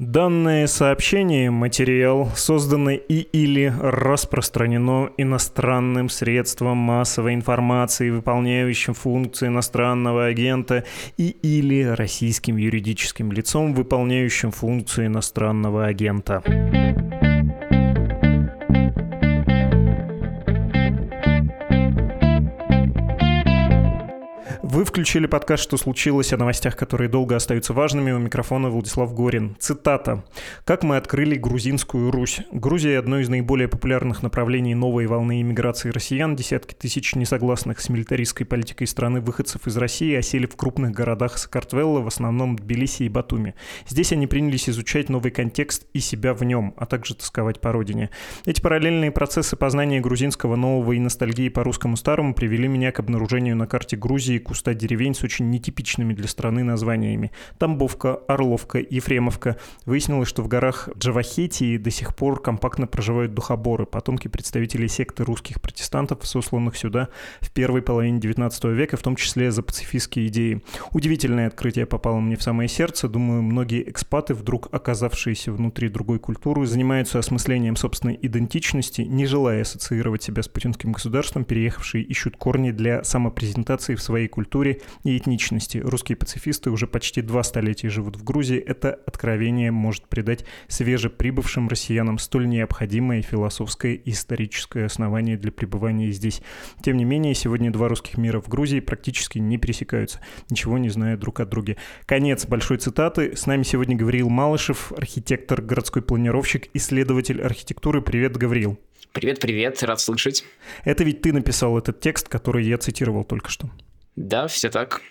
Данное сообщение, материал, созданный и или распространено иностранным средством массовой информации, выполняющим функции иностранного агента, и или российским юридическим лицом, выполняющим функции иностранного агента. Включили подкаст «Что случилось?» о новостях, которые долго остаются важными. У микрофона Владислав Горин. Цитата. «Как мы открыли грузинскую Русь. Грузия – одно из наиболее популярных направлений новой волны иммиграции россиян. Десятки тысяч несогласных с милитаристской политикой страны выходцев из России осели в крупных городах Сакартвелла, в основном Тбилиси и Батуми. Здесь они принялись изучать новый контекст и себя в нем, а также тосковать по родине. Эти параллельные процессы познания грузинского нового и ностальгии по русскому старому привели меня к обнаружению на карте Грузии куска 100 деревень с очень нетипичными для страны названиями. Тамбовка, Орловка, Ефремовка. Выяснилось, что в горах Джавахетии до сих пор компактно проживают духоборы, потомки представителей секты русских протестантов, сосланных сюда в первой половине 19 века, в том числе за пацифистские идеи. Удивительное открытие попало мне в самое сердце. Думаю, многие экспаты, вдруг оказавшиеся внутри другой культуры, занимаются осмыслением собственной идентичности, не желая ассоциировать себя с путинским государством, переехавшие ищут корни для самопрезентации в своей культуре культуре и этничности. Русские пацифисты уже почти два столетия живут в Грузии. Это откровение может придать свежеприбывшим россиянам столь необходимое философское и историческое основание для пребывания здесь. Тем не менее, сегодня два русских мира в Грузии практически не пересекаются, ничего не зная друг о друге. Конец большой цитаты. С нами сегодня Гавриил Малышев, архитектор, городской планировщик, исследователь архитектуры. Привет, Гавриил. Привет, привет, рад слышать. Это ведь ты написал этот текст, который я цитировал только что. Да, все так.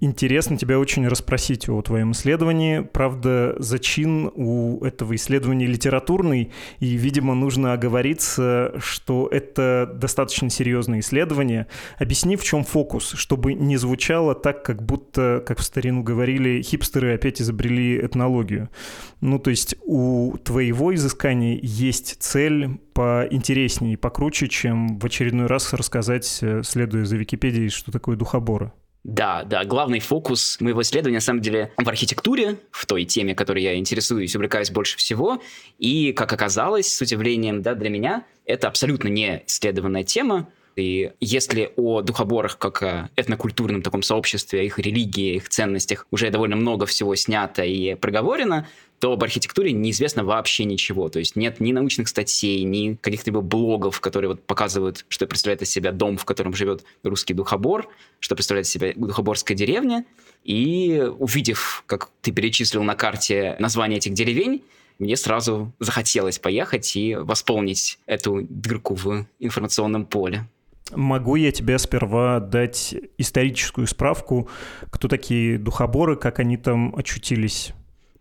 Интересно тебя очень расспросить о твоем исследовании. Правда, зачин у этого исследования литературный, и, видимо, нужно оговориться, что это достаточно серьезное исследование. Объясни, в чем фокус, чтобы не звучало так, как будто, как в старину говорили, хипстеры опять изобрели этнологию. Ну, то есть у твоего изыскания есть цель поинтереснее и покруче, чем в очередной раз рассказать, следуя за Википедией, что такое духоборы. Да, да, главный фокус моего исследования, на самом деле, в архитектуре, в той теме, которой я интересуюсь, увлекаюсь больше всего. И, как оказалось, с удивлением да, для меня, это абсолютно не исследованная тема. И если о духоборах как о этнокультурном таком сообществе, их религии, их ценностях уже довольно много всего снято и проговорено, то об архитектуре неизвестно вообще ничего. То есть нет ни научных статей, ни каких-либо блогов, которые вот показывают, что представляет из себя дом, в котором живет русский духобор, что представляет из себя духоборская деревня. И увидев, как ты перечислил на карте название этих деревень, мне сразу захотелось поехать и восполнить эту дырку в информационном поле. Могу я тебе сперва дать историческую справку, кто такие духоборы, как они там очутились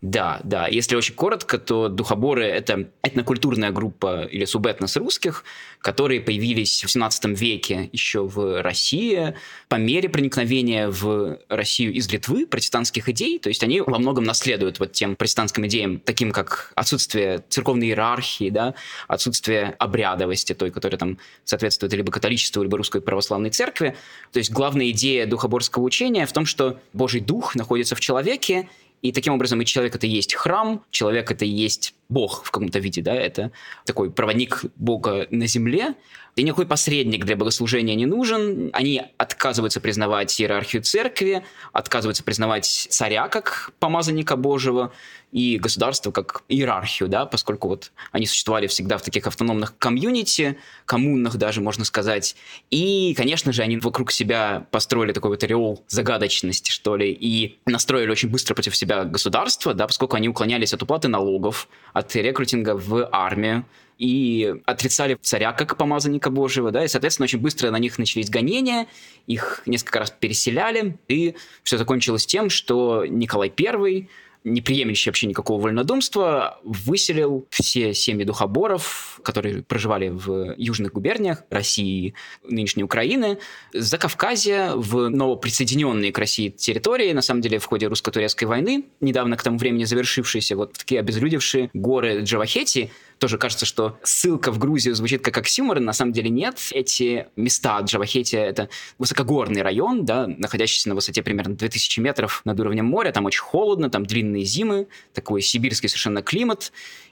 да, да. Если очень коротко, то духоборы — это этнокультурная группа или субэтнос русских, которые появились в 17 веке еще в России по мере проникновения в Россию из Литвы протестантских идей. То есть они во многом наследуют вот тем протестантским идеям, таким как отсутствие церковной иерархии, да, отсутствие обрядовости, той, которая там соответствует либо католичеству, либо русской православной церкви. То есть главная идея духоборского учения в том, что Божий Дух находится в человеке, и таким образом и человек это и есть храм, человек это и есть Бог в каком-то виде, да, это такой проводник Бога на земле, и никакой посредник для богослужения не нужен. Они отказываются признавать иерархию церкви, отказываются признавать царя как помазанника Божьего и государство как иерархию, да, поскольку вот они существовали всегда в таких автономных комьюнити, коммунных даже, можно сказать. И, конечно же, они вокруг себя построили такой вот ореол загадочности, что ли, и настроили очень быстро против себя государство, да, поскольку они уклонялись от уплаты налогов, от рекрутинга в армию, и отрицали царя как помазанника Божьего, да, и, соответственно, очень быстро на них начались гонения, их несколько раз переселяли, и все закончилось тем, что Николай I не приемлющий вообще никакого вольнодумства, выселил все семьи духоборов, которые проживали в южных губерниях России, нынешней Украины, за Кавказе в новоприсоединенные к России территории, на самом деле в ходе русско-турецкой войны, недавно к тому времени завершившейся, вот такие обезлюдевшие горы Джавахети, тоже кажется, что ссылка в Грузию звучит как оксюмор, на самом деле нет. Эти места Джавахетия — это высокогорный район, да, находящийся на высоте примерно 2000 метров над уровнем моря, там очень холодно, там длинные зимы, такой сибирский совершенно климат,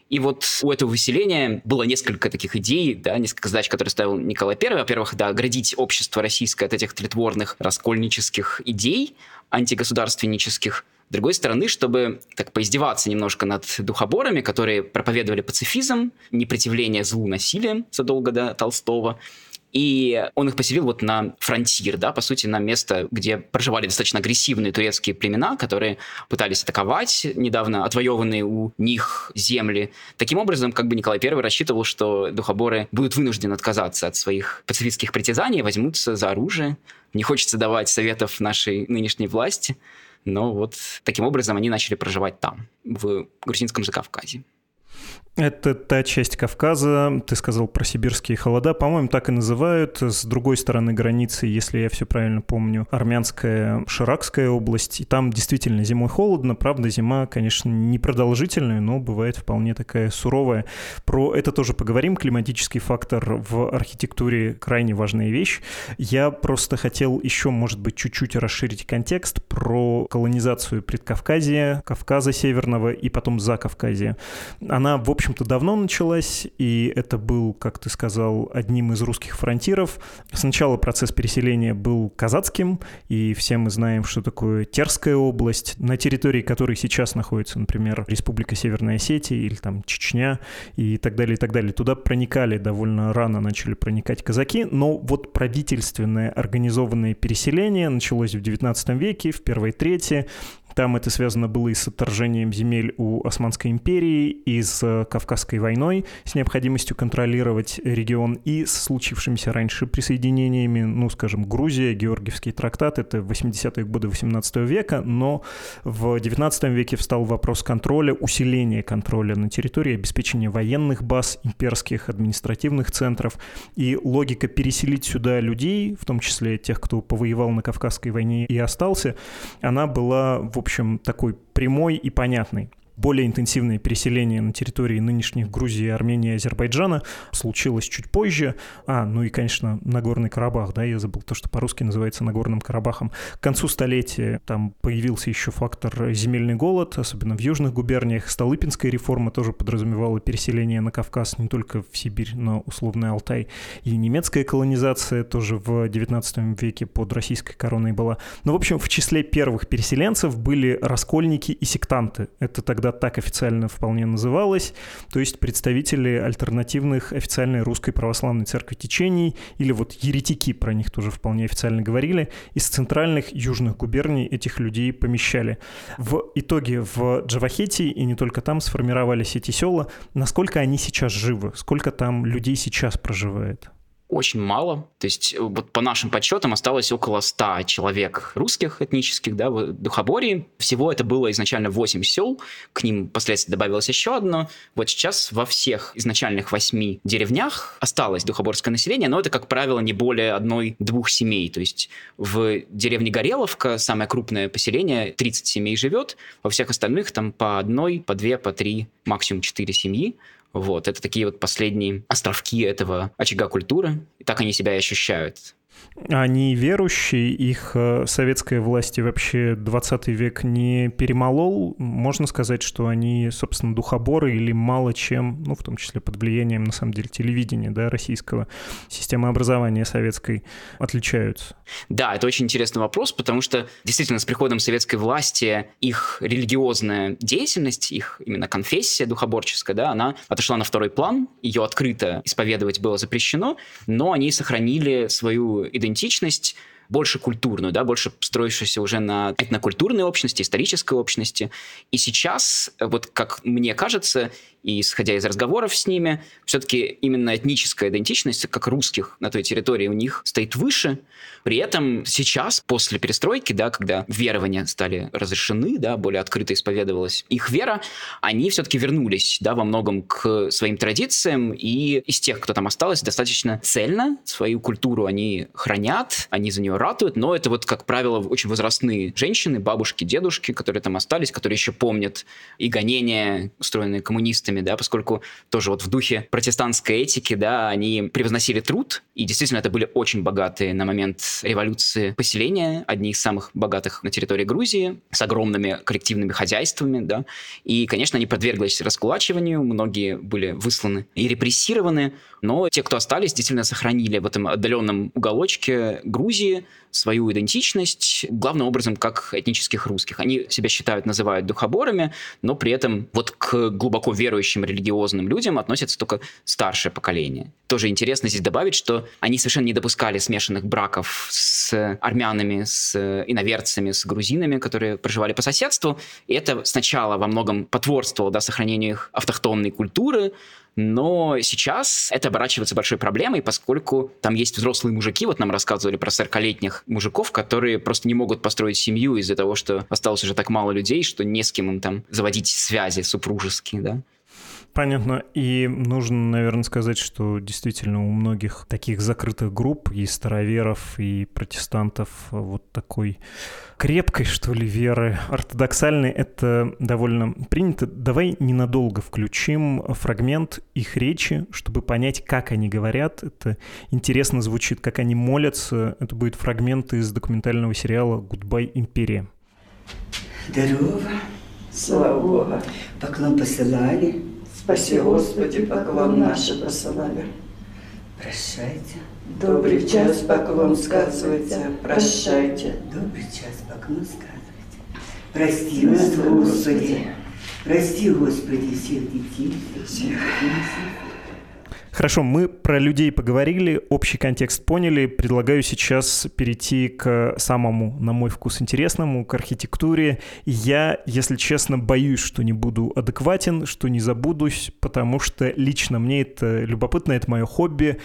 и вот у этого выселения было несколько таких идей, да, несколько задач, которые ставил Николай I. Во-первых, да, оградить общество российское от этих тлетворных раскольнических идей антигосударственнических. С другой стороны, чтобы так поиздеваться немножко над духоборами, которые проповедовали пацифизм, непротивление злу насилием задолго до Толстого, и он их поселил вот на фронтир, да, по сути, на место, где проживали достаточно агрессивные турецкие племена, которые пытались атаковать недавно отвоеванные у них земли. Таким образом, как бы Николай I рассчитывал, что духоборы будут вынуждены отказаться от своих пацифистских притязаний, возьмутся за оружие. Не хочется давать советов нашей нынешней власти, но вот таким образом они начали проживать там, в Грузинском Закавказье. Это та часть Кавказа, ты сказал про сибирские холода, по-моему, так и называют. С другой стороны границы, если я все правильно помню, армянская Ширакская область. И там действительно зимой холодно, правда, зима, конечно, не продолжительная, но бывает вполне такая суровая. Про это тоже поговорим. Климатический фактор в архитектуре крайне важная вещь. Я просто хотел еще, может быть, чуть-чуть расширить контекст про колонизацию Предкавказья, Кавказа Северного и потом Закавказья. Она, в общем-то, давно началась, и это был, как ты сказал, одним из русских фронтиров. Сначала процесс переселения был казацким, и все мы знаем, что такое Терская область, на территории которой сейчас находится, например, Республика Северная Осетия или там Чечня и так далее, и так далее. Туда проникали довольно рано, начали проникать казаки, но вот правительственное организованное переселение началось в XIX веке, в первой трети, там это связано было и с отторжением земель у Османской империи, и с э, Кавказской войной, с необходимостью контролировать регион, и с случившимися раньше присоединениями, ну, скажем, Грузия, Георгиевский трактат, это 80-е годы 18 века, но в 19 веке встал вопрос контроля, усиления контроля на территории, обеспечения военных баз, имперских административных центров, и логика переселить сюда людей, в том числе тех, кто повоевал на Кавказской войне и остался, она была, в общем общем, такой прямой и понятный более интенсивное переселение на территории нынешних Грузии, Армении и Азербайджана случилось чуть позже. А, ну и, конечно, Нагорный Карабах, да, я забыл то, что по-русски называется Нагорным Карабахом. К концу столетия там появился еще фактор земельный голод, особенно в южных губерниях. Столыпинская реформа тоже подразумевала переселение на Кавказ не только в Сибирь, но условный Алтай. И немецкая колонизация тоже в XIX веке под российской короной была. Но, в общем, в числе первых переселенцев были раскольники и сектанты. Это тогда тогда так официально вполне называлось, то есть представители альтернативных официальной русской православной церкви течений, или вот еретики, про них тоже вполне официально говорили, из центральных южных губерний этих людей помещали. В итоге в Джавахете и не только там сформировались эти села. Насколько они сейчас живы? Сколько там людей сейчас проживает? Очень мало. То есть э, вот по нашим подсчетам осталось около 100 человек русских этнических, да, в Духобории. Всего это было изначально 8 сел, к ним впоследствии добавилось еще одно. Вот сейчас во всех изначальных 8 деревнях осталось духоборское население, но это, как правило, не более одной-двух семей. То есть в деревне Гореловка, самое крупное поселение, 30 семей живет, во всех остальных там по одной, по две, по три, максимум четыре семьи. Вот, это такие вот последние островки этого очага культуры. И так они себя и ощущают. Они верующие, их э, советская власть и вообще 20 век не перемолол. Можно сказать, что они, собственно, духоборы или мало чем, ну, в том числе под влиянием, на самом деле, телевидения, да, российского, системы образования советской отличаются? Да, это очень интересный вопрос, потому что действительно с приходом советской власти их религиозная деятельность, их именно конфессия духоборческая, да, она отошла на второй план, ее открыто исповедовать было запрещено, но они сохранили свою идентичность больше культурную, да, больше строившуюся уже на этнокультурной общности, исторической общности. И сейчас, вот как мне кажется, и исходя из разговоров с ними, все-таки именно этническая идентичность, как русских на той территории у них стоит выше. При этом сейчас, после перестройки, да, когда верования стали разрешены, да, более открыто исповедовалась их вера, они все-таки вернулись да, во многом к своим традициям, и из тех, кто там осталось, достаточно цельно свою культуру они хранят, они за нее ратуют, но это вот, как правило, очень возрастные женщины, бабушки, дедушки, которые там остались, которые еще помнят и гонения, устроенные коммунистами, да, поскольку тоже вот в духе протестантской этики, да, они превозносили труд, и действительно это были очень богатые на момент революции поселения, одни из самых богатых на территории Грузии, с огромными коллективными хозяйствами, да, и, конечно, они подверглись раскулачиванию, многие были высланы и репрессированы, но те, кто остались, действительно сохранили в этом отдаленном уголочке Грузии свою идентичность, главным образом как этнических русских. Они себя считают, называют духоборами, но при этом вот к глубоко верующим религиозным людям относятся только старшее поколение. Тоже интересно здесь добавить, что они совершенно не допускали смешанных браков с армянами, с иноверцами, с грузинами, которые проживали по соседству. И это сначала во многом потворствовало да, сохранению их автохтонной культуры, но сейчас это оборачивается большой проблемой, поскольку там есть взрослые мужики, вот нам рассказывали про 40-летних мужиков, которые просто не могут построить семью из-за того, что осталось уже так мало людей, что не с кем им там заводить связи супружеские, да. Понятно. И нужно, наверное, сказать, что действительно у многих таких закрытых групп, и староверов, и протестантов, вот такой крепкой, что ли, веры ортодоксальной, это довольно принято. Давай ненадолго включим фрагмент их речи, чтобы понять, как они говорят. Это интересно звучит, как они молятся. Это будет фрагмент из документального сериала «Гудбай, империя». Здорово. Слава Богу. Поклон посылали. Спаси, Господи, поклон наши посылали. Прощайте. Добрый час поклон сказывайте, прощайте. Добрый час поклон сказывайте. Прости нас, Господи. Прости, Господи, всех детей. Всех. Хорошо, мы про людей поговорили, общий контекст поняли. Предлагаю сейчас перейти к самому, на мой вкус, интересному, к архитектуре. Я, если честно, боюсь, что не буду адекватен, что не забудусь, потому что лично мне это любопытно, это мое хобби.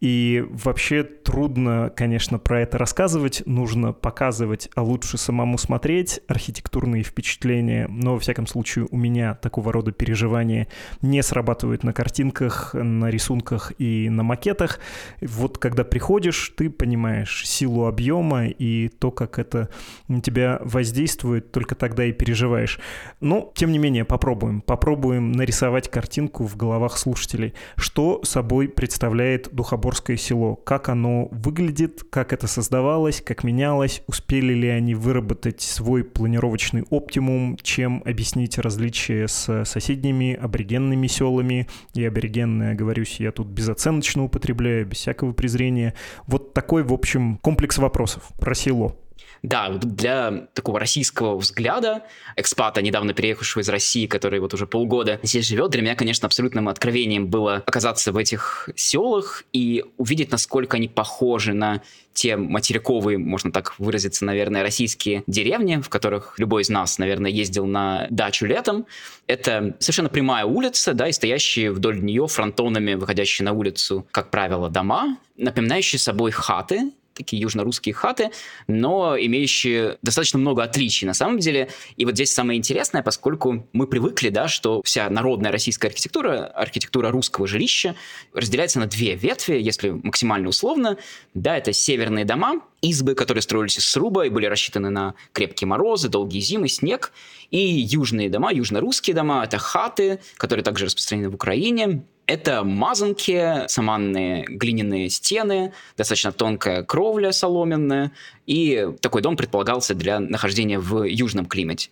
И вообще трудно, конечно, про это рассказывать. Нужно показывать, а лучше самому смотреть архитектурные впечатления. Но, во всяком случае, у меня такого рода переживания не срабатывают на картинках, на рисунках и на макетах. Вот когда приходишь, ты понимаешь силу объема и то, как это на тебя воздействует, только тогда и переживаешь. Но, тем не менее, попробуем. Попробуем нарисовать картинку в головах слушателей. Что собой представляет Духоборское село? Как оно выглядит? Как это создавалось? Как менялось? Успели ли они выработать свой планировочный оптимум? Чем объяснить различия с соседними аборигенными селами? И аборигенные, оговорюсь, я тут безоценочно употребляю, без всякого презрения. Вот такой, в общем, комплекс вопросов про село. Да, для такого российского взгляда, экспата, недавно переехавшего из России, который вот уже полгода здесь живет, для меня, конечно, абсолютным откровением было оказаться в этих селах и увидеть, насколько они похожи на те материковые, можно так выразиться, наверное, российские деревни, в которых любой из нас, наверное, ездил на дачу летом. Это совершенно прямая улица, да, и стоящие вдоль нее фронтонами, выходящие на улицу, как правило, дома, напоминающие собой хаты, такие южно-русские хаты, но имеющие достаточно много отличий на самом деле. И вот здесь самое интересное, поскольку мы привыкли, да, что вся народная российская архитектура, архитектура русского жилища разделяется на две ветви, если максимально условно. Да, это северные дома, избы, которые строились из сруба и были рассчитаны на крепкие морозы, долгие зимы, снег. И южные дома, южно-русские дома, это хаты, которые также распространены в Украине, это мазанки, саманные глиняные стены, достаточно тонкая кровля соломенная, и такой дом предполагался для нахождения в южном климате.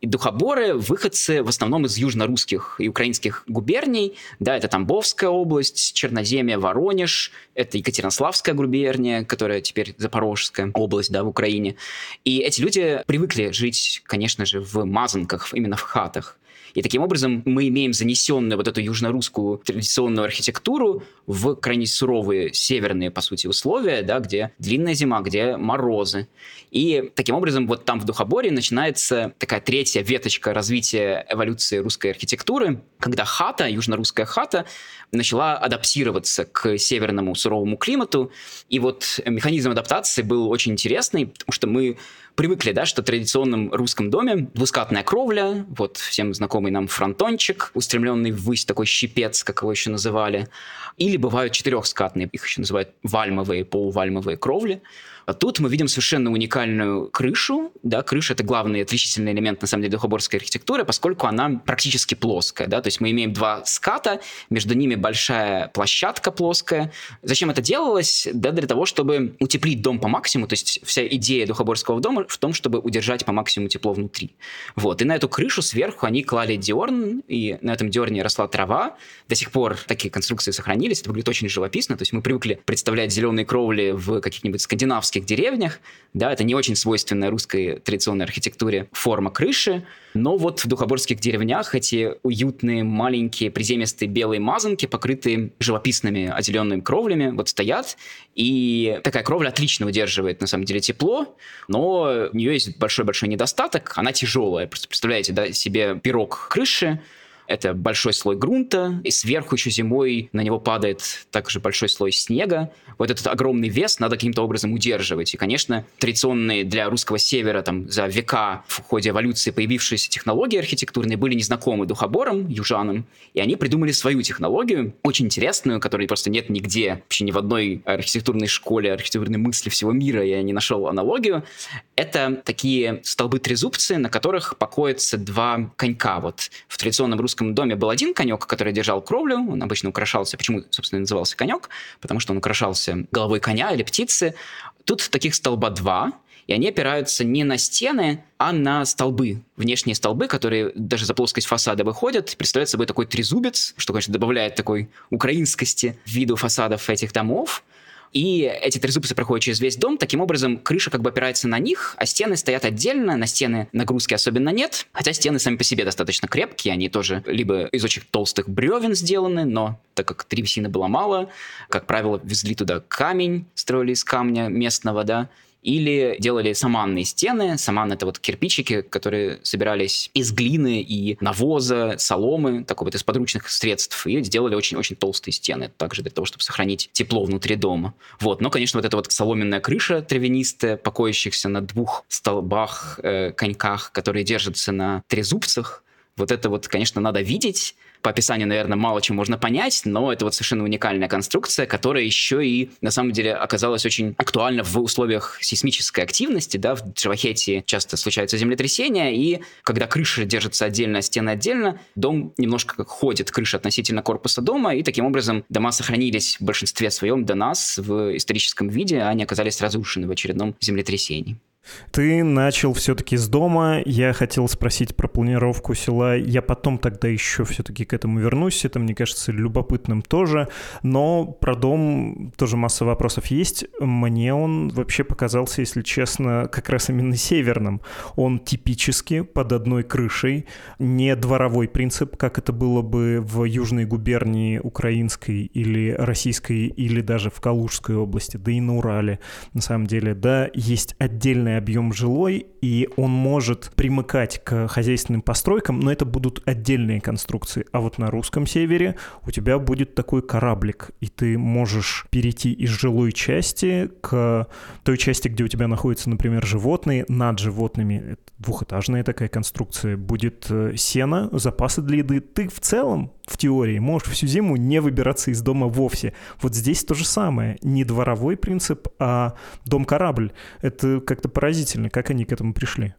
И духоборы – выходцы в основном из южно-русских и украинских губерний. Да, это Тамбовская область, Черноземье, Воронеж, это Екатеринославская губерния, которая теперь Запорожская область, да, в Украине. И эти люди привыкли жить, конечно же, в мазанках, именно в хатах. И таким образом мы имеем занесенную вот эту южно-русскую традиционную архитектуру в крайне суровые северные, по сути, условия, да, где длинная зима, где морозы. И таким образом вот там в Духоборе начинается такая третья веточка развития эволюции русской архитектуры, когда хата, южно-русская хата, начала адаптироваться к северному суровому климату. И вот механизм адаптации был очень интересный, потому что мы привыкли, да, что в традиционном русском доме двускатная кровля, вот всем знакомый нам фронтончик, устремленный ввысь такой щипец, как его еще называли, или бывают четырехскатные, их еще называют вальмовые, полувальмовые кровли. А тут мы видим совершенно уникальную крышу. Да, крыша — это главный отличительный элемент, на самом деле, духоборской архитектуры, поскольку она практически плоская. Да? То есть мы имеем два ската, между ними большая площадка плоская. Зачем это делалось? Да, для того, чтобы утеплить дом по максимуму. То есть вся идея духоборского дома в том, чтобы удержать по максимуму тепло внутри. Вот. И на эту крышу сверху они клали диорн, и на этом диорне росла трава. До сих пор такие конструкции сохранились. Это выглядит очень живописно. То есть мы привыкли представлять зеленые кровли в каких-нибудь скандинавских деревнях. Да, это не очень свойственная русской традиционной архитектуре форма крыши. Но вот в духоборских деревнях эти уютные, маленькие, приземистые белые мазанки, покрытые живописными отделенными кровлями, вот стоят. И такая кровля отлично выдерживает, на самом деле, тепло, но у нее есть большой-большой недостаток. Она тяжелая. Просто представляете, да, себе пирог крыши, это большой слой грунта, и сверху еще зимой на него падает также большой слой снега. Вот этот огромный вес надо каким-то образом удерживать. И, конечно, традиционные для русского севера там за века в ходе эволюции появившиеся технологии архитектурные были незнакомы духоборам, южанам, и они придумали свою технологию, очень интересную, которой просто нет нигде, вообще ни в одной архитектурной школе, архитектурной мысли всего мира я не нашел аналогию. Это такие столбы-трезубцы, на которых покоятся два конька. Вот в традиционном русском родительском доме был один конек, который держал кровлю, он обычно украшался. Почему, собственно, назывался конек? Потому что он украшался головой коня или птицы. Тут таких столба два, и они опираются не на стены, а на столбы, внешние столбы, которые даже за плоскость фасада выходят, представляют собой такой трезубец, что, конечно, добавляет такой украинскости виду фасадов этих домов. И эти трезубцы проходят через весь дом. Таким образом, крыша как бы опирается на них, а стены стоят отдельно. На стены нагрузки особенно нет. Хотя стены сами по себе достаточно крепкие. Они тоже либо из очень толстых бревен сделаны, но так как древесины было мало, как правило, везли туда камень, строили из камня местного, да, или делали саманные стены. Саман — это вот кирпичики, которые собирались из глины и навоза, соломы, такой вот из подручных средств, и сделали очень-очень толстые стены, также для того, чтобы сохранить тепло внутри дома. Вот. Но, конечно, вот эта вот соломенная крыша травянистая, покоящихся на двух столбах, э, коньках, которые держатся на трезубцах, вот это вот, конечно, надо видеть, по описанию, наверное, мало чем можно понять, но это вот совершенно уникальная конструкция, которая еще и, на самом деле, оказалась очень актуальна в условиях сейсмической активности, да, в Джавахете часто случаются землетрясения, и когда крыша держится отдельно, а стены отдельно, дом немножко ходит, крыша относительно корпуса дома, и таким образом дома сохранились в большинстве своем до нас в историческом виде, а они оказались разрушены в очередном землетрясении. Ты начал все-таки с дома. Я хотел спросить про планировку села. Я потом тогда еще все-таки к этому вернусь. Это, мне кажется, любопытным тоже. Но про дом тоже масса вопросов есть. Мне он вообще показался, если честно, как раз именно северным. Он типически под одной крышей. Не дворовой принцип, как это было бы в Южной губернии украинской или российской, или даже в Калужской области, да и на Урале. На самом деле, да, есть отдельная объем жилой, и он может примыкать к хозяйственным постройкам, но это будут отдельные конструкции. А вот на русском севере у тебя будет такой кораблик, и ты можешь перейти из жилой части к той части, где у тебя находятся, например, животные, над животными. Двухэтажная такая конструкция. Будет э, сено, запасы для еды. Ты в целом в теории можешь всю зиму не выбираться из дома вовсе. Вот здесь то же самое. Не дворовой принцип, а дом-корабль. Это как-то поразительно, как они к этому пришли.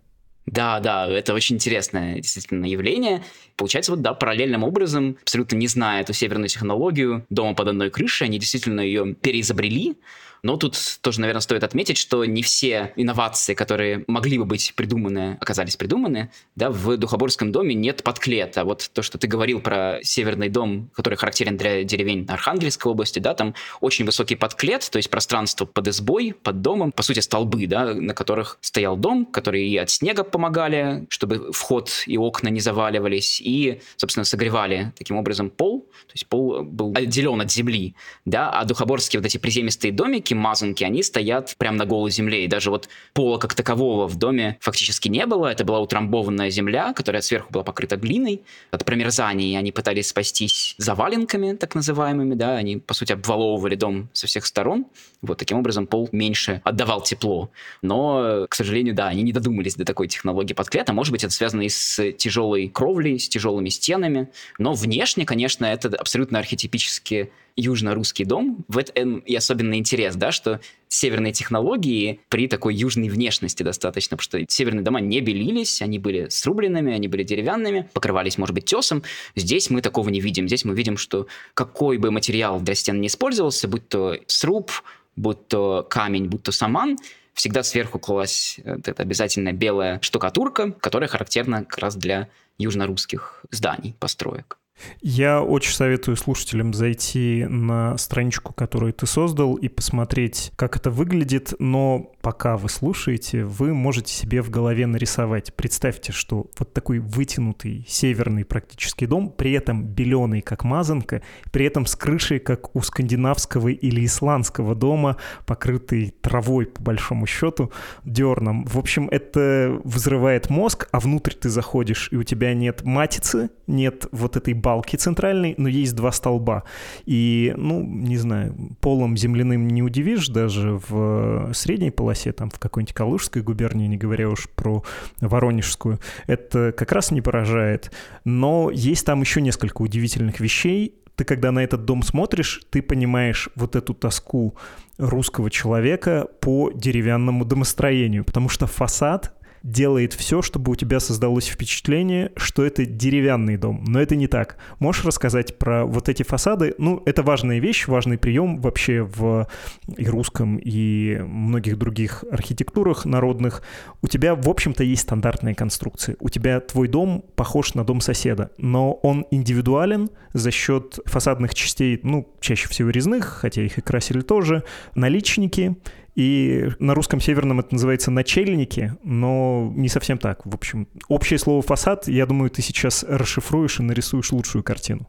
Да, да, это очень интересное действительно явление. Получается, вот да, параллельным образом, абсолютно не зная эту северную технологию дома под одной крышей, они действительно ее переизобрели, но тут тоже, наверное, стоит отметить, что не все инновации, которые могли бы быть придуманы, оказались придуманы. Да, в Духоборском доме нет подклета. Вот то, что ты говорил про северный дом, который характерен для деревень Архангельской области, да, там очень высокий подклет, то есть пространство под избой, под домом, по сути, столбы, да, на которых стоял дом, которые и от снега помогали, чтобы вход и окна не заваливались, и, собственно, согревали таким образом пол, то есть пол был отделен от земли, да, а духоборские вот эти приземистые домики, такие мазанки, они стоят прямо на голой земле. И даже вот пола как такового в доме фактически не было. Это была утрамбованная земля, которая сверху была покрыта глиной. От промерзания они пытались спастись заваленками, так называемыми, да, они, по сути, обваловывали дом со всех сторон. Вот таким образом пол меньше отдавал тепло. Но, к сожалению, да, они не додумались до такой технологии подклета. Может быть, это связано и с тяжелой кровлей, с тяжелыми стенами. Но внешне, конечно, это абсолютно архетипически южно-русский дом. В этом и особенный интерес, да, что северные технологии при такой южной внешности достаточно, потому что северные дома не белились, они были срубленными, они были деревянными, покрывались, может быть, тесом. Здесь мы такого не видим. Здесь мы видим, что какой бы материал для стен не использовался, будь то сруб, будь то камень, будь то саман, всегда сверху клалась эта обязательная белая штукатурка, которая характерна как раз для южно-русских зданий, построек. Я очень советую слушателям зайти на страничку, которую ты создал, и посмотреть, как это выглядит, но пока вы слушаете, вы можете себе в голове нарисовать. Представьте, что вот такой вытянутый северный практически дом, при этом беленый, как мазанка, при этом с крышей, как у скандинавского или исландского дома, покрытый травой, по большому счету, дерном. В общем, это взрывает мозг, а внутрь ты заходишь, и у тебя нет матицы, нет вот этой базы, балки центральной, но есть два столба. И, ну, не знаю, полом земляным не удивишь даже в средней полосе, там, в какой-нибудь Калужской губернии, не говоря уж про Воронежскую. Это как раз не поражает. Но есть там еще несколько удивительных вещей, ты когда на этот дом смотришь, ты понимаешь вот эту тоску русского человека по деревянному домостроению, потому что фасад делает все, чтобы у тебя создалось впечатление, что это деревянный дом. Но это не так. Можешь рассказать про вот эти фасады? Ну, это важная вещь, важный прием вообще в и русском, и многих других архитектурах народных. У тебя, в общем-то, есть стандартные конструкции. У тебя твой дом похож на дом соседа, но он индивидуален за счет фасадных частей, ну, чаще всего резных, хотя их и красили тоже, наличники — и на русском северном это называется начальники, но не совсем так. В общем, общее слово «фасад», я думаю, ты сейчас расшифруешь и нарисуешь лучшую картину.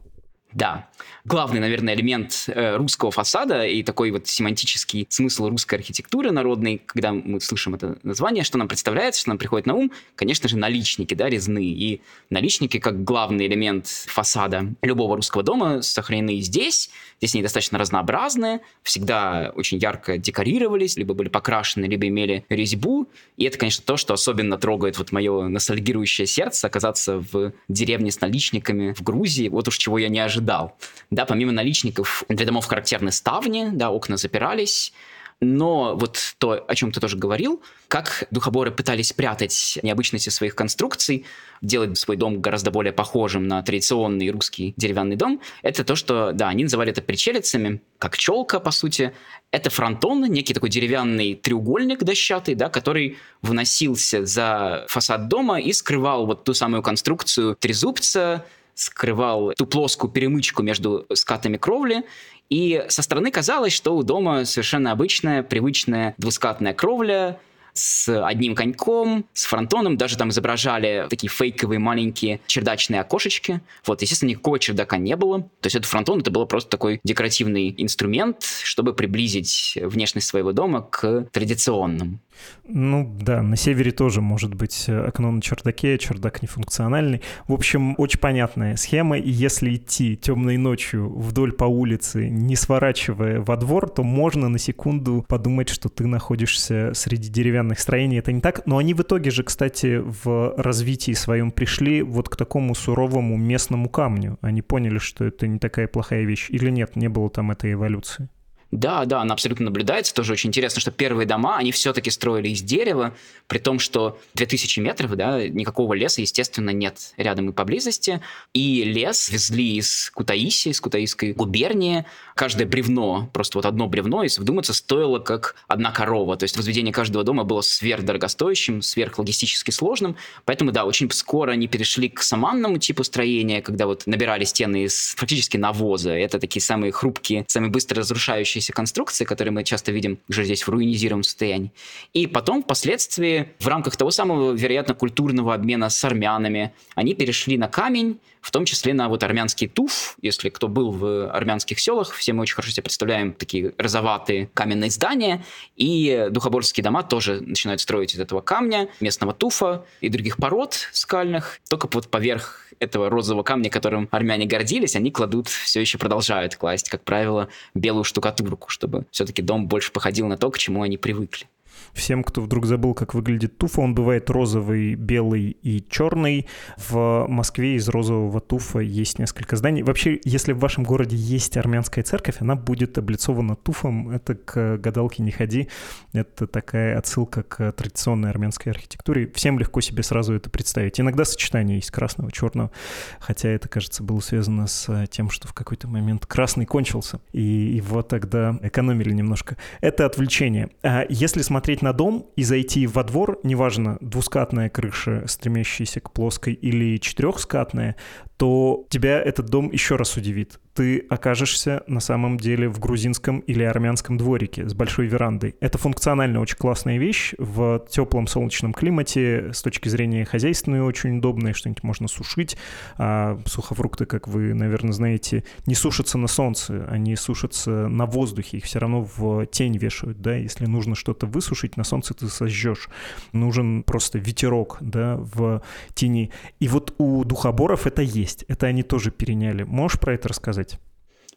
Да. Главный, наверное, элемент э, русского фасада и такой вот семантический смысл русской архитектуры народной, когда мы слышим это название, что нам представляется, что нам приходит на ум, конечно же, наличники, да, резные. И наличники, как главный элемент фасада любого русского дома, сохранены здесь. Здесь они достаточно разнообразные, всегда очень ярко декорировались, либо были покрашены, либо имели резьбу. И это, конечно, то, что особенно трогает вот мое ностальгирующее сердце, оказаться в деревне с наличниками в Грузии. Вот уж чего я не ожидал ожидал. Да, помимо наличников для домов характерны ставни, да, окна запирались, но вот то, о чем ты тоже говорил, как духоборы пытались спрятать необычности своих конструкций, делать свой дом гораздо более похожим на традиционный русский деревянный дом, это то, что, да, они называли это причелицами, как челка, по сути. Это фронтон, некий такой деревянный треугольник дощатый, да, который выносился за фасад дома и скрывал вот ту самую конструкцию трезубца, скрывал ту плоскую перемычку между скатами кровли, и со стороны казалось, что у дома совершенно обычная, привычная двускатная кровля, с одним коньком, с фронтоном, даже там изображали такие фейковые маленькие чердачные окошечки. Вот, естественно, никакого чердака не было. То есть этот фронтон, это был просто такой декоративный инструмент, чтобы приблизить внешность своего дома к традиционному. Ну да, на севере тоже может быть э, окно на чердаке, чердак нефункциональный. В общем, очень понятная схема, и если идти темной ночью вдоль по улице, не сворачивая во двор, то можно на секунду подумать, что ты находишься среди деревянных строений. Это не так, но они в итоге же, кстати, в развитии своем пришли вот к такому суровому местному камню. Они поняли, что это не такая плохая вещь. Или нет, не было там этой эволюции? Да, да, она абсолютно наблюдается. Тоже очень интересно, что первые дома, они все-таки строили из дерева, при том, что 2000 метров, да, никакого леса, естественно, нет рядом и поблизости. И лес везли из Кутаиси, из Кутаисской губернии. Каждое бревно, просто вот одно бревно, если вдуматься, стоило как одна корова. То есть возведение каждого дома было сверхдорогостоящим, сверхлогистически сложным. Поэтому, да, очень скоро они перешли к саманному типу строения, когда вот набирали стены из практически навоза. Это такие самые хрупкие, самые быстро разрушающиеся конструкции, которые мы часто видим уже здесь в руинизированном состоянии. И потом, впоследствии, в рамках того самого, вероятно, культурного обмена с армянами, они перешли на камень, в том числе на вот армянский туф. Если кто был в армянских селах, все мы очень хорошо себе представляем такие розоватые каменные здания. И духоборские дома тоже начинают строить из этого камня, местного туфа и других пород скальных. Только вот поверх этого розового камня, которым армяне гордились, они кладут, все еще продолжают класть, как правило, белую штукатурку, чтобы все-таки дом больше походил на то, к чему они привыкли. Всем, кто вдруг забыл, как выглядит туфа, он бывает розовый, белый и черный. В Москве из розового туфа есть несколько зданий. Вообще, если в вашем городе есть армянская церковь, она будет облицована туфом. Это к гадалке не ходи. Это такая отсылка к традиционной армянской архитектуре. Всем легко себе сразу это представить. Иногда сочетание есть красного, черного, хотя это, кажется, было связано с тем, что в какой-то момент красный кончился, и его тогда экономили немножко. Это отвлечение. А если смотреть на дом и зайти во двор, неважно, двускатная крыша, стремящаяся к плоской, или четырехскатная, то тебя этот дом еще раз удивит. Ты окажешься на самом деле в грузинском или армянском дворике с большой верандой. Это функционально очень классная вещь в теплом солнечном климате, с точки зрения хозяйственной очень удобная, что-нибудь можно сушить. А сухофрукты, как вы, наверное, знаете, не сушатся на солнце, они сушатся на воздухе, их все равно в тень вешают, да, если нужно что-то высушить, на солнце ты сожжешь. Нужен просто ветерок, да, в тени. И вот у духоборов это есть есть. Это они тоже переняли. Можешь про это рассказать?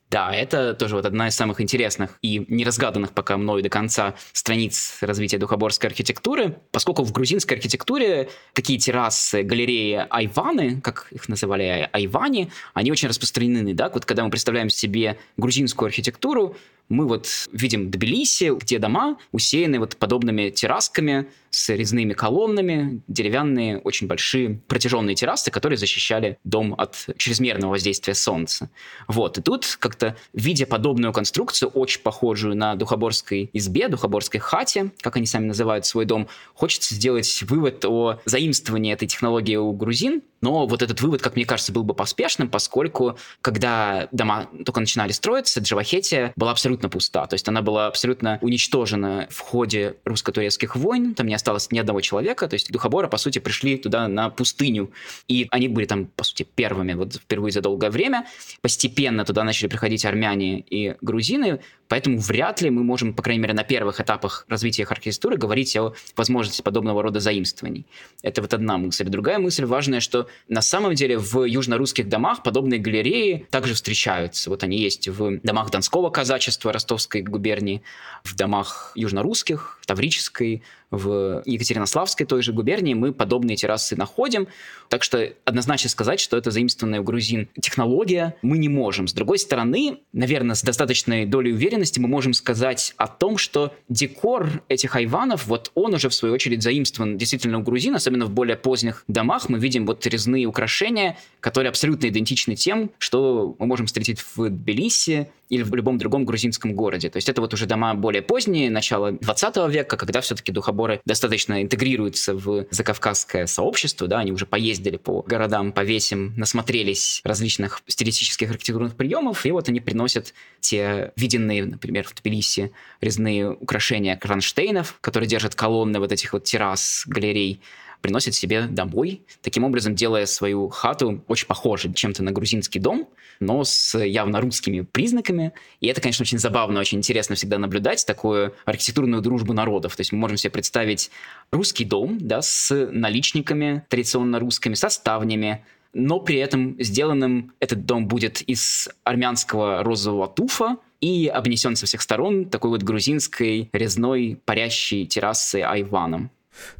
Да, это тоже вот одна из самых интересных и неразгаданных пока мной до конца страниц развития духоборской архитектуры, поскольку в грузинской архитектуре такие террасы, галереи айваны, как их называли айвани, они очень распространены, да, вот когда мы представляем себе грузинскую архитектуру, мы вот видим Тбилиси, где дома усеяны вот подобными террасками с резными колоннами, деревянные, очень большие протяженные террасы, которые защищали дом от чрезмерного воздействия солнца. Вот, и тут как-то, видя подобную конструкцию, очень похожую на духоборской избе, духоборской хате, как они сами называют свой дом, хочется сделать вывод о заимствовании этой технологии у грузин, но вот этот вывод, как мне кажется, был бы поспешным, поскольку когда дома только начинали строиться, Джавахетия была абсолютно пуста. То есть она была абсолютно уничтожена в ходе русско-турецких войн. Там не осталось ни одного человека. То есть духоборы, по сути, пришли туда на пустыню. И они были там, по сути, первыми вот впервые за долгое время. Постепенно туда начали приходить армяне и грузины. Поэтому вряд ли мы можем, по крайней мере, на первых этапах развития архитектуры говорить о возможности подобного рода заимствований. Это вот одна мысль. Другая мысль важная, что на самом деле в южно-русских домах подобные галереи также встречаются. Вот они есть в домах Донского казачества Ростовской губернии, в домах южно-русских, Таврической, в Екатеринославской той же губернии мы подобные террасы находим. Так что однозначно сказать, что это заимствованная у грузин технология, мы не можем. С другой стороны, наверное, с достаточной долей уверенности мы можем сказать о том, что декор этих айванов, вот он уже в свою очередь заимствован действительно у грузин, особенно в более поздних домах. Мы видим вот резные украшения, которые абсолютно идентичны тем, что мы можем встретить в Тбилиси или в любом другом грузинском городе. То есть это вот уже дома более поздние, начало 20 века, когда все-таки духоборы достаточно интегрируются в закавказское сообщество, да, они уже поездили по городам, по весям, насмотрелись различных стилистических архитектурных приемов, и вот они приносят те виденные, например, в Тбилиси резные украшения кронштейнов, которые держат колонны вот этих вот террас, галерей, приносит себе домой, таким образом делая свою хату очень похожей чем-то на грузинский дом, но с явно русскими признаками. И это, конечно, очень забавно, очень интересно всегда наблюдать такую архитектурную дружбу народов. То есть мы можем себе представить русский дом да, с наличниками традиционно русскими, со ставнями, но при этом сделанным этот дом будет из армянского розового туфа, и обнесен со всех сторон такой вот грузинской резной парящей террасой айваном.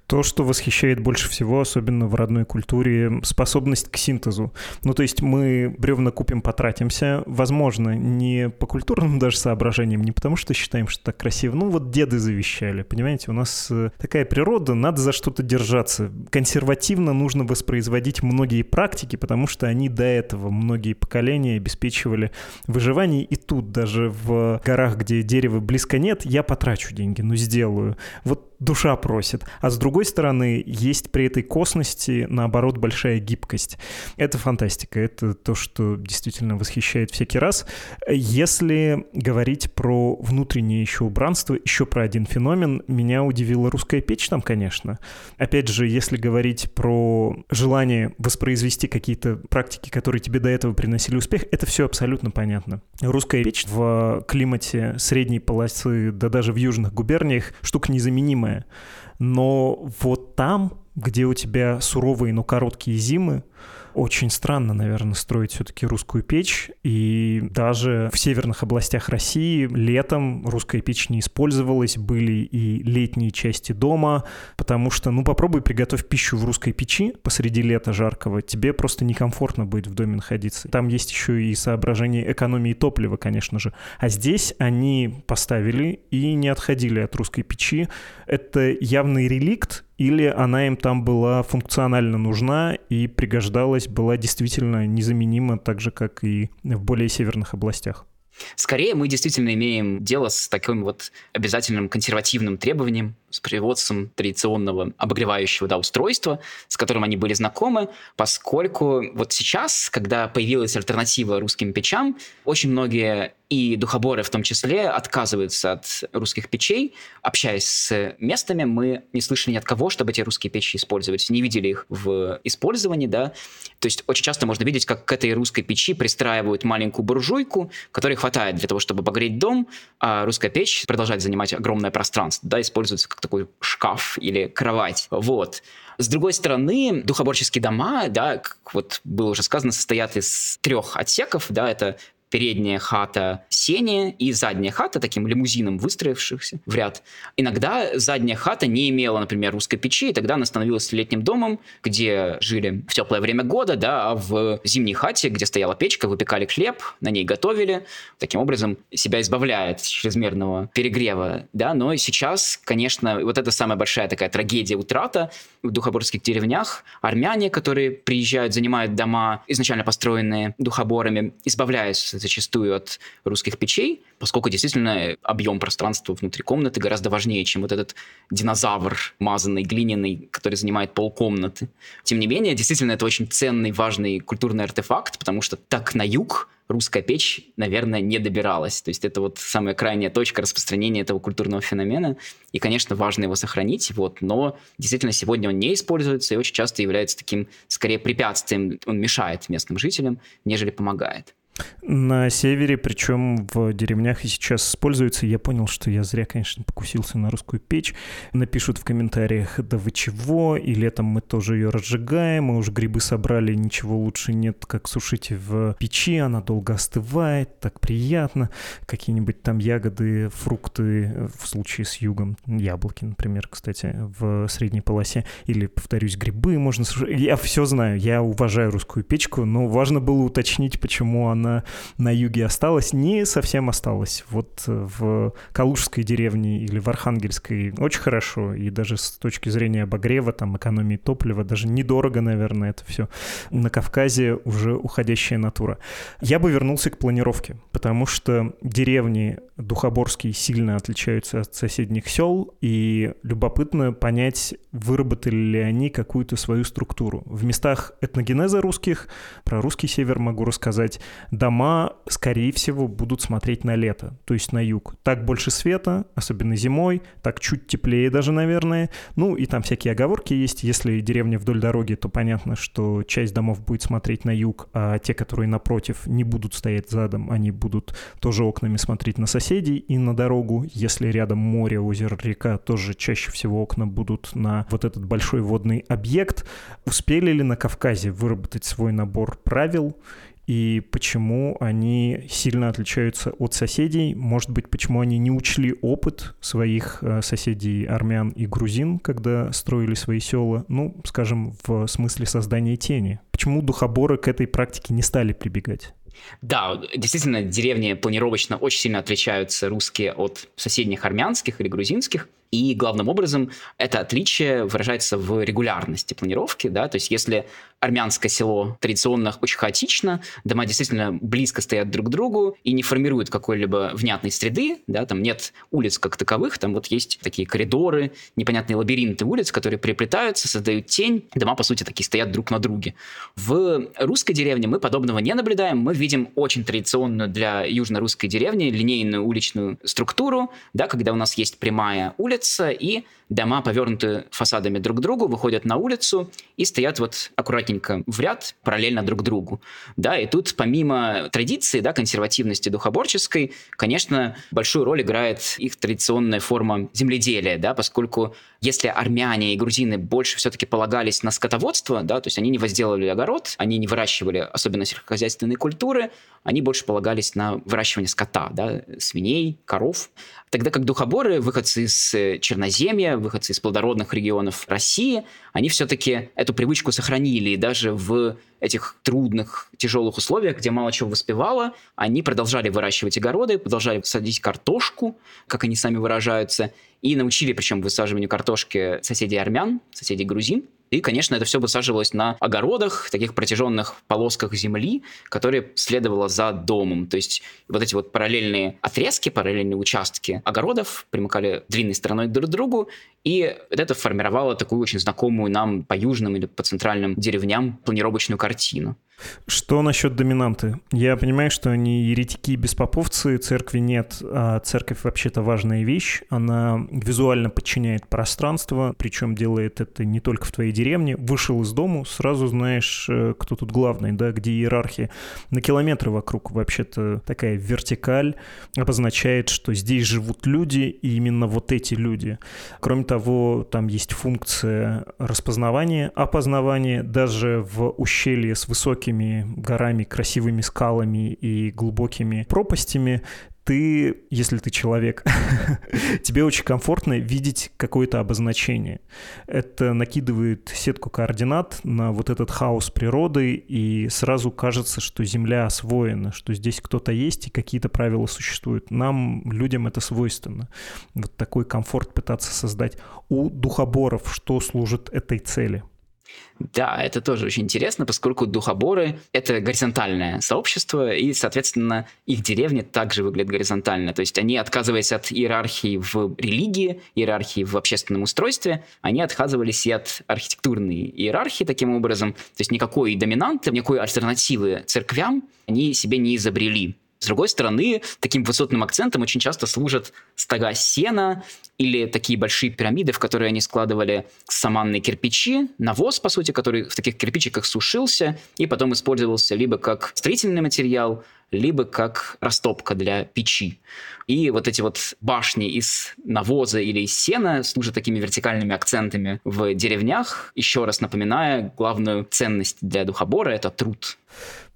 То, что восхищает больше всего, особенно в родной культуре, способность к синтезу. Ну, то есть мы бревна купим, потратимся, возможно, не по культурным даже соображениям, не потому что считаем, что так красиво. Ну, вот деды завещали, понимаете, у нас э, такая природа, надо за что-то держаться. Консервативно нужно воспроизводить многие практики, потому что они до этого многие поколения обеспечивали выживание. И тут даже в горах, где дерева близко нет, я потрачу деньги, ну, сделаю. Вот душа просит. А с другой стороны, есть при этой косности, наоборот, большая гибкость. Это фантастика, это то, что действительно восхищает всякий раз. Если говорить про внутреннее еще убранство, еще про один феномен, меня удивила русская печь там, конечно. Опять же, если говорить про желание воспроизвести какие-то практики, которые тебе до этого приносили успех, это все абсолютно понятно. Русская печь в климате средней полосы, да даже в южных губерниях, штука незаменимая но вот там, где у тебя суровые, но короткие зимы, Очень странно, наверное, строить все-таки русскую печь, и даже в северных областях России летом русская печь не использовалась, были и летние части дома, потому что, ну, попробуй приготовь пищу в русской печи посреди лета жаркого, тебе просто некомфортно будет в доме находиться. Там есть еще и соображение экономии топлива, конечно же. А здесь они поставили и не отходили от русской печи. Это явный реликт, или она им там была функционально нужна и пригождалась, была действительно незаменима, так же, как и в более северных областях? Скорее, мы действительно имеем дело с таким вот обязательным консервативным требованием, с производством традиционного обогревающего да, устройства, с которым они были знакомы, поскольку вот сейчас, когда появилась альтернатива русским печам, очень многие и духоборы в том числе отказываются от русских печей. Общаясь с местами, мы не слышали ни от кого, чтобы эти русские печи использовать, не видели их в использовании, да. То есть очень часто можно видеть, как к этой русской печи пристраивают маленькую буржуйку, которой хватает для того, чтобы обогреть дом, а русская печь продолжает занимать огромное пространство, да, используется как такой шкаф или кровать. Вот. С другой стороны, духоборческие дома, да, как вот было уже сказано, состоят из трех отсеков, да, это передняя хата сени и задняя хата таким лимузином выстроившихся в ряд. Иногда задняя хата не имела, например, русской печи, и тогда она становилась летним домом, где жили в теплое время года, да, а в зимней хате, где стояла печка, выпекали хлеб, на ней готовили, таким образом себя избавляя от чрезмерного перегрева, да, но сейчас, конечно, вот это самая большая такая трагедия утрата в духоборских деревнях. Армяне, которые приезжают, занимают дома, изначально построенные духоборами, избавляясь зачастую от русских печей, поскольку действительно объем пространства внутри комнаты гораздо важнее, чем вот этот динозавр мазанный, глиняный, который занимает полкомнаты. Тем не менее, действительно, это очень ценный, важный культурный артефакт, потому что так на юг русская печь, наверное, не добиралась. То есть это вот самая крайняя точка распространения этого культурного феномена. И, конечно, важно его сохранить, вот, но действительно сегодня он не используется и очень часто является таким, скорее, препятствием. Он мешает местным жителям, нежели помогает. На севере, причем в деревнях и сейчас используется. Я понял, что я зря, конечно, покусился на русскую печь. Напишут в комментариях, да вы чего, и летом мы тоже ее разжигаем, мы уже грибы собрали, ничего лучше нет, как сушить в печи, она долго остывает, так приятно. Какие-нибудь там ягоды, фрукты, в случае с югом, яблоки, например, кстати, в средней полосе, или, повторюсь, грибы можно сушить. Я все знаю, я уважаю русскую печку, но важно было уточнить, почему она на, на юге осталось, не совсем осталось. Вот э, в Калужской деревне или в Архангельской очень хорошо, и даже с точки зрения обогрева, там, экономии топлива, даже недорого, наверное, это все. На Кавказе уже уходящая натура. Я бы вернулся к планировке, потому что деревни Духоборские сильно отличаются от соседних сел, и любопытно понять, выработали ли они какую-то свою структуру. В местах этногенеза русских, про русский север могу рассказать, дома, скорее всего, будут смотреть на лето, то есть на юг. Так больше света, особенно зимой, так чуть теплее даже, наверное. Ну, и там всякие оговорки есть. Если деревня вдоль дороги, то понятно, что часть домов будет смотреть на юг, а те, которые напротив, не будут стоять задом, они будут тоже окнами смотреть на соседей и на дорогу. Если рядом море, озеро, река, тоже чаще всего окна будут на вот этот большой водный объект. Успели ли на Кавказе выработать свой набор правил и почему они сильно отличаются от соседей. Может быть, почему они не учли опыт своих э, соседей армян и грузин, когда строили свои села, ну, скажем, в смысле создания тени. Почему духоборы к этой практике не стали прибегать? Да, действительно, деревни планировочно очень сильно отличаются русские от соседних армянских или грузинских. И главным образом это отличие выражается в регулярности планировки. Да? То есть если армянское село традиционно очень хаотично, дома действительно близко стоят друг к другу и не формируют какой-либо внятной среды, да? там нет улиц как таковых, там вот есть такие коридоры, непонятные лабиринты улиц, которые переплетаются, создают тень, дома, по сути, такие стоят друг на друге. В русской деревне мы подобного не наблюдаем, мы видим очень традиционную для южно-русской деревни линейную уличную структуру, да, когда у нас есть прямая улица, и дома повернуты фасадами друг к другу, выходят на улицу и стоят вот аккуратненько в ряд, параллельно друг другу. Да, и тут помимо традиции, да, консервативности духоборческой, конечно, большую роль играет их традиционная форма земледелия, да, поскольку если армяне и грузины больше все-таки полагались на скотоводство, да, то есть они не возделывали огород, они не выращивали особенно сельскохозяйственные культуры, они больше полагались на выращивание скота, да, свиней, коров. Тогда как духоборы, выходцы из э, Черноземья, выходцы из плодородных регионов России, они все-таки эту привычку сохранили, и даже в этих трудных, тяжелых условиях, где мало чего воспевало, они продолжали выращивать огороды, продолжали садить картошку, как они сами выражаются, и научили, причем, высаживанию картошки соседей армян, соседей грузин. И, конечно, это все высаживалось на огородах, таких протяженных полосках земли, которые следовало за домом. То есть вот эти вот параллельные отрезки, параллельные участки огородов примыкали длинной стороной друг к другу, и это формировало такую очень знакомую нам по южным или по центральным деревням планировочную картину. Что насчет доминанты? Я понимаю, что они еретики и беспоповцы, церкви нет, а церковь вообще-то важная вещь. Она визуально подчиняет пространство, причем делает это не только в твоей деревне. Вышел из дому, сразу знаешь, э, кто тут главный, да, где иерархия. На километры вокруг вообще-то такая вертикаль обозначает, что здесь живут люди, и именно вот эти люди. Кроме того, там есть функция распознавания, опознавания. Даже в ущелье с высоким высокими горами, красивыми скалами и глубокими пропастями, ты, если ты человек, тебе очень комфортно видеть какое-то обозначение. Это накидывает сетку координат на вот этот хаос природы, и сразу кажется, что Земля освоена, что здесь кто-то есть и какие-то правила существуют. Нам, людям, это свойственно. Вот такой комфорт пытаться создать. У духоборов что служит этой цели? Да, это тоже очень интересно, поскольку духоборы — это горизонтальное сообщество, и, соответственно, их деревни также выглядят горизонтально. То есть они, отказываясь от иерархии в религии, иерархии в общественном устройстве, они отказывались и от архитектурной иерархии таким образом. То есть никакой доминанты, никакой альтернативы церквям они себе не изобрели. С другой стороны, таким высотным акцентом очень часто служат стога сена или такие большие пирамиды, в которые они складывали саманные кирпичи, навоз, по сути, который в таких кирпичиках сушился и потом использовался либо как строительный материал, либо как растопка для печи. И вот эти вот башни из навоза или из сена служат такими вертикальными акцентами в деревнях, еще раз напоминая главную ценность для духобора — это труд.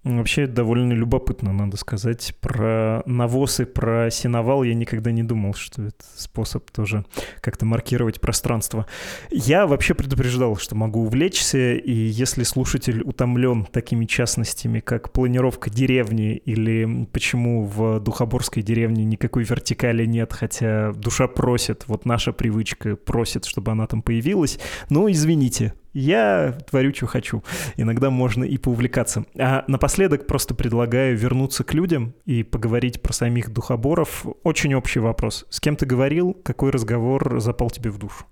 Вообще довольно любопытно, надо сказать. Про навоз и про сеновал я никогда не думал, что это способ тоже как-то маркировать пространство. Я вообще предупреждал, что могу увлечься, и если слушатель утомлен такими частностями, как планировка деревни или почему в Духоборской деревне никакой вертикали нет, хотя душа просит, вот наша привычка просит, чтобы она там появилась, ну, извините, я творю, что хочу. Иногда можно и поувлекаться. А напоследок просто предлагаю вернуться к людям и поговорить про самих духоборов. Очень общий вопрос. С кем ты говорил? Какой разговор запал тебе в душу?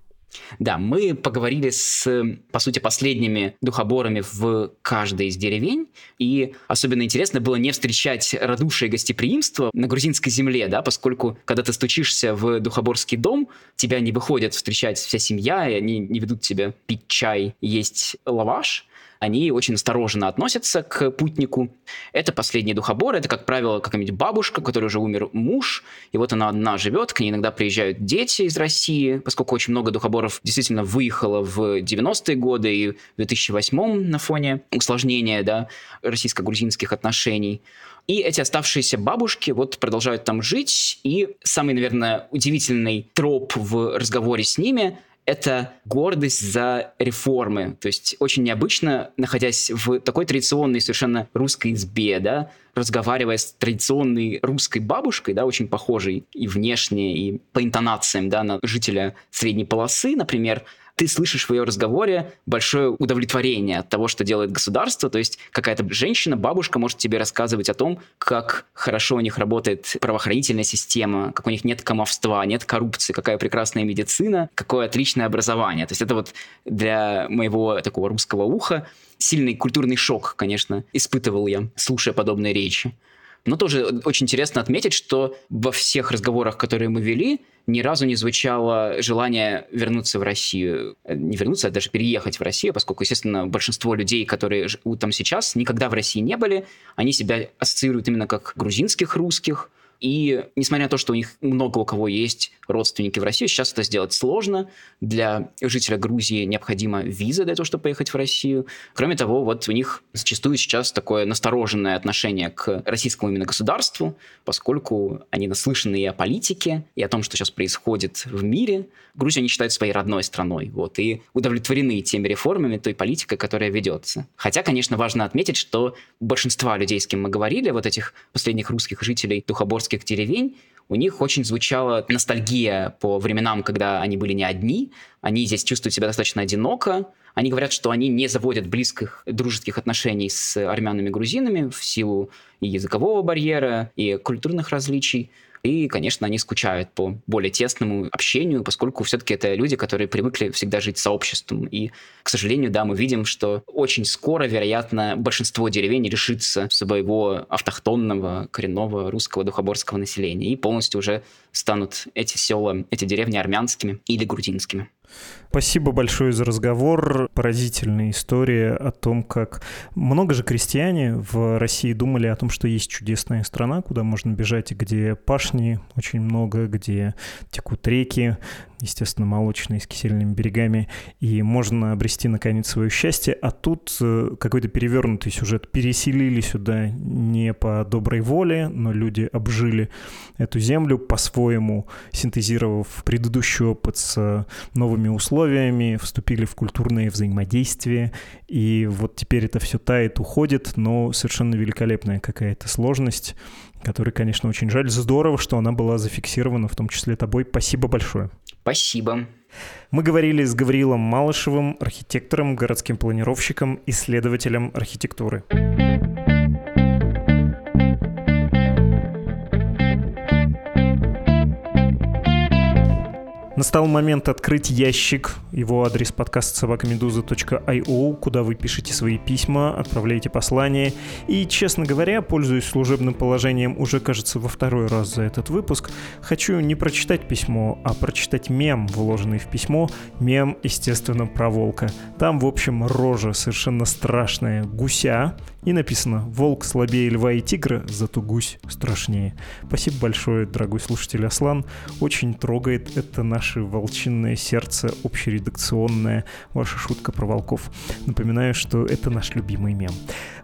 Да, мы поговорили с, по сути, последними духоборами в каждой из деревень, и особенно интересно было не встречать радушие и гостеприимство на грузинской земле, да, поскольку, когда ты стучишься в духоборский дом, тебя не выходят встречать вся семья, и они не ведут тебя пить чай, есть лаваш, они очень осторожно относятся к путнику. Это последний духобор, это, как правило, какая-нибудь бабушка, которой уже умер муж, и вот она одна живет, к ней иногда приезжают дети из России, поскольку очень много духоборов действительно выехало в 90-е годы и в 2008 на фоне усложнения да, российско-грузинских отношений. И эти оставшиеся бабушки вот продолжают там жить. И самый, наверное, удивительный троп в разговоре с ними это гордость за реформы. То есть очень необычно, находясь в такой традиционной совершенно русской избе, да, разговаривая с традиционной русской бабушкой, да, очень похожей и внешне, и по интонациям, да, на жителя средней полосы, например, ты слышишь в ее разговоре большое удовлетворение от того, что делает государство. То есть какая-то женщина, бабушка может тебе рассказывать о том, как хорошо у них работает правоохранительная система, как у них нет комовства, нет коррупции, какая прекрасная медицина, какое отличное образование. То есть это вот для моего такого русского уха сильный культурный шок, конечно, испытывал я, слушая подобные речи. Но тоже очень интересно отметить, что во всех разговорах, которые мы вели, ни разу не звучало желание вернуться в Россию. Не вернуться, а даже переехать в Россию, поскольку, естественно, большинство людей, которые живут там сейчас, никогда в России не были. Они себя ассоциируют именно как грузинских русских, И несмотря на то, что у них много у кого есть родственники в России, сейчас это сделать сложно. Для жителя Грузии необходима виза для того, чтобы поехать в Россию. Кроме того, вот у них зачастую сейчас такое настороженное отношение к российскому именно государству, поскольку они наслышаны и о политике, и о том, что сейчас происходит в мире. Грузию они считают своей родной страной, вот, и удовлетворены теми реформами, той политикой, которая ведется. Хотя, конечно, важно отметить, что большинство людей, с кем мы говорили, вот этих последних русских жителей Духоборских деревень, у них очень звучала ностальгия по временам, когда они были не одни, они здесь чувствуют себя достаточно одиноко, они говорят, что они не заводят близких дружеских отношений с армянами-грузинами в силу и языкового барьера, и культурных различий. И, конечно, они скучают по более тесному общению, поскольку все-таки это люди, которые привыкли всегда жить сообществом. И, к сожалению, да, мы видим, что очень скоро, вероятно, большинство деревень решится своего автохтонного, коренного русского духоборского населения и полностью уже станут эти села, эти деревни армянскими или грузинскими. Спасибо большое за разговор. Поразительная история о том, как много же крестьяне в России думали о том, что есть чудесная страна, куда можно бежать, где пашни очень много, где текут реки, естественно, молочные с кисельными берегами, и можно обрести, наконец, свое счастье. А тут э, какой-то перевернутый сюжет. Переселили сюда не по доброй воле, но люди обжили эту землю по-своему, синтезировав предыдущий опыт с новыми условиями, вступили в культурные взаимодействия, и вот теперь это все тает, уходит, но совершенно великолепная какая-то сложность, которой, конечно, очень жаль. Здорово, что она была зафиксирована, в том числе тобой. Спасибо большое. Спасибо. Мы говорили с Гавриилом Малышевым, архитектором, городским планировщиком, исследователем архитектуры. Настал момент открыть ящик. Его адрес подкаст собакамедуза.io, куда вы пишете свои письма, отправляете послания. И, честно говоря, пользуясь служебным положением уже, кажется, во второй раз за этот выпуск, хочу не прочитать письмо, а прочитать мем, вложенный в письмо. Мем, естественно, про волка. Там, в общем, рожа совершенно страшная гуся, и написано «Волк слабее льва и тигра, зато гусь страшнее». Спасибо большое, дорогой слушатель Аслан. Очень трогает это наше волчинное сердце, общередакционное, ваша шутка про волков. Напоминаю, что это наш любимый мем.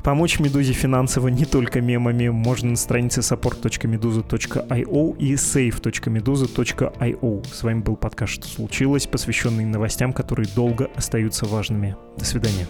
Помочь «Медузе» финансово не только мемами можно на странице support.meduza.io и save.meduza.io. С вами был подкаст «Что случилось?», посвященный новостям, которые долго остаются важными. До свидания.